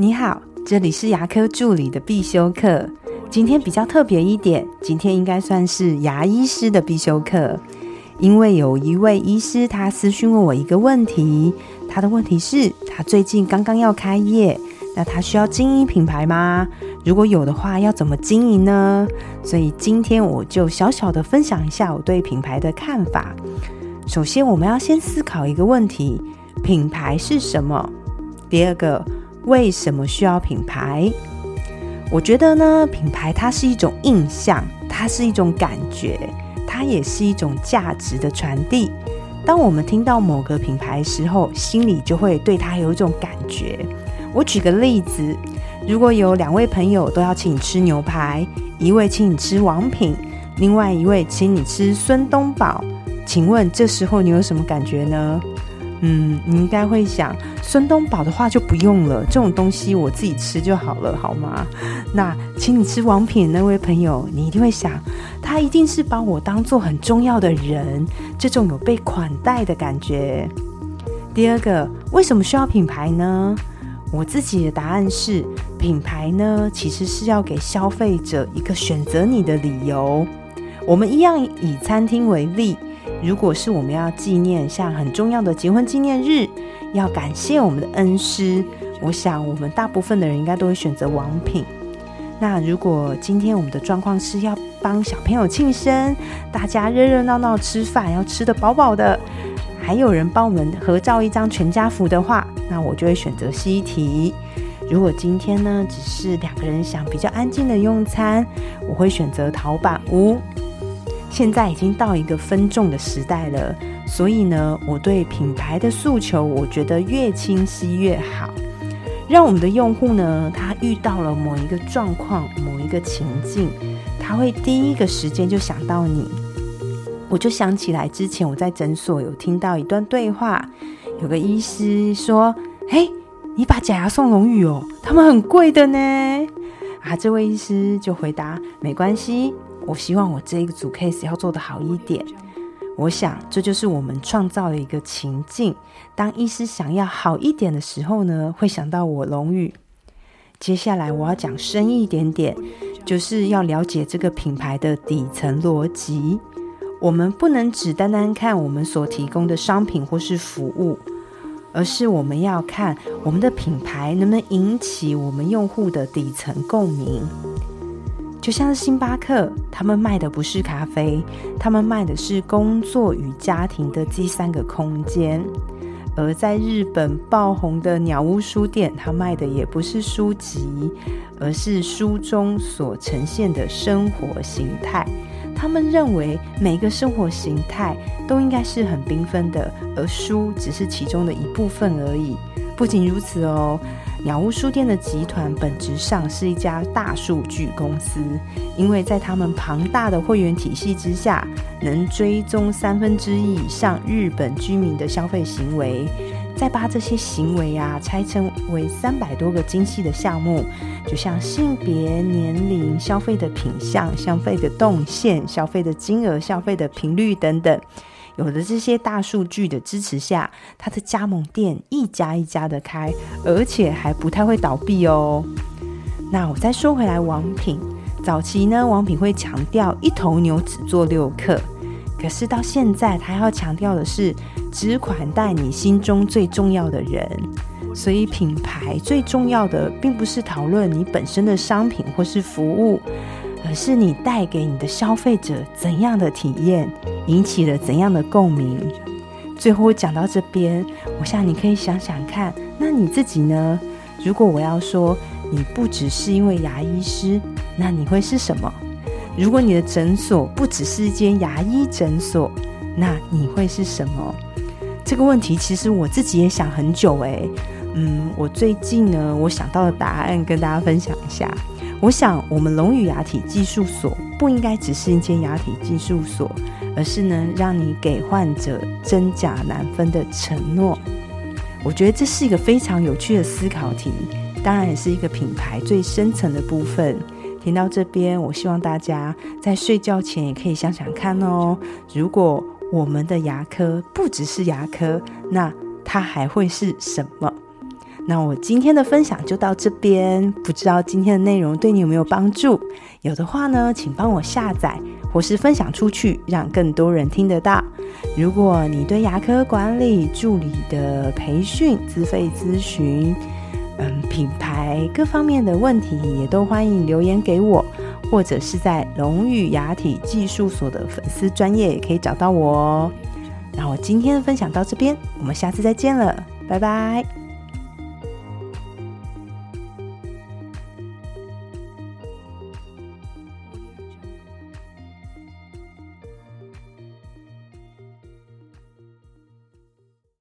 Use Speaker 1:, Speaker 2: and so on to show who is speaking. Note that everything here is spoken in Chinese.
Speaker 1: 你好，这里是牙科助理的必修课。今天比较特别一点，今天应该算是牙医师的必修课，因为有一位医师他私讯问我一个问题，他的问题是：他最近刚刚要开业，那他需要经营品牌吗？如果有的话，要怎么经营呢？所以今天我就小小的分享一下我对品牌的看法。首先，我们要先思考一个问题：品牌是什么？第二个。为什么需要品牌？我觉得呢，品牌它是一种印象，它是一种感觉，它也是一种价值的传递。当我们听到某个品牌时候，心里就会对它有一种感觉。我举个例子，如果有两位朋友都要请你吃牛排，一位请你吃王品，另外一位请你吃孙东宝，请问这时候你有什么感觉呢？嗯，你应该会想，孙东宝的话就不用了，这种东西我自己吃就好了，好吗？那请你吃王品那位朋友，你一定会想，他一定是把我当做很重要的人，这种有被款待的感觉。第二个，为什么需要品牌呢？我自己的答案是，品牌呢，其实是要给消费者一个选择你的理由。我们一样以餐厅为例。如果是我们要纪念像很重要的结婚纪念日，要感谢我们的恩师，我想我们大部分的人应该都会选择王品。那如果今天我们的状况是要帮小朋友庆生，大家热热闹闹吃饭，要吃得饱饱的，还有人帮我们合照一张全家福的话，那我就会选择西提。如果今天呢只是两个人想比较安静的用餐，我会选择陶板屋。现在已经到一个分众的时代了，所以呢，我对品牌的诉求，我觉得越清晰越好，让我们的用户呢，他遇到了某一个状况、某一个情境，他会第一个时间就想到你。我就想起来之前我在诊所有听到一段对话，有个医师说：“嘿，你把假牙送龙宇哦，他们很贵的呢。”啊，这位医师就回答：“没关系。”我希望我这一个组 case 要做得好一点。我想这就是我们创造的一个情境。当医师想要好一点的时候呢，会想到我龙宇。接下来我要讲深一点点，就是要了解这个品牌的底层逻辑。我们不能只单单看我们所提供的商品或是服务，而是我们要看我们的品牌能不能引起我们用户的底层共鸣。就像星巴克，他们卖的不是咖啡，他们卖的是工作与家庭的第三个空间；而在日本爆红的鸟屋书店，他卖的也不是书籍，而是书中所呈现的生活形态。他们认为每个生活形态都应该是很缤纷的，而书只是其中的一部分而已。不仅如此哦。鸟屋书店的集团本质上是一家大数据公司，因为在他们庞大的会员体系之下，能追踪三分之一以上日本居民的消费行为，再把这些行为啊拆成为三百多个精细的项目，就像性别、年龄、消费的品相、消费的动线、消费的金额、消费的频率等等。有了这些大数据的支持下，他的加盟店一家一家的开，而且还不太会倒闭哦。那我再说回来，王品早期呢，王品会强调一头牛只做六克，可是到现在，他要强调的是只款待你心中最重要的人。所以品牌最重要的，并不是讨论你本身的商品或是服务。而是你带给你的消费者怎样的体验，引起了怎样的共鸣？最后讲到这边，我想你可以想想看，那你自己呢？如果我要说你不只是因为牙医师，那你会是什么？如果你的诊所不只是一间牙医诊所，那你会是什么？这个问题其实我自己也想很久诶。嗯，我最近呢，我想到的答案跟大家分享一下。我想，我们龙语牙体技术所不应该只是一间牙体技术所，而是呢，让你给患者真假难分的承诺。我觉得这是一个非常有趣的思考题，当然也是一个品牌最深层的部分。听到这边，我希望大家在睡觉前也可以想想看哦。如果我们的牙科不只是牙科，那它还会是什么？那我今天的分享就到这边，不知道今天的内容对你有没有帮助？有的话呢，请帮我下载或是分享出去，让更多人听得到。如果你对牙科管理助理的培训、自费咨询、嗯品牌各方面的问题，也都欢迎留言给我，或者是在龙语牙体技术所的粉丝专业也可以找到我哦。那我今天的分享到这边，我们下次再见了，拜拜。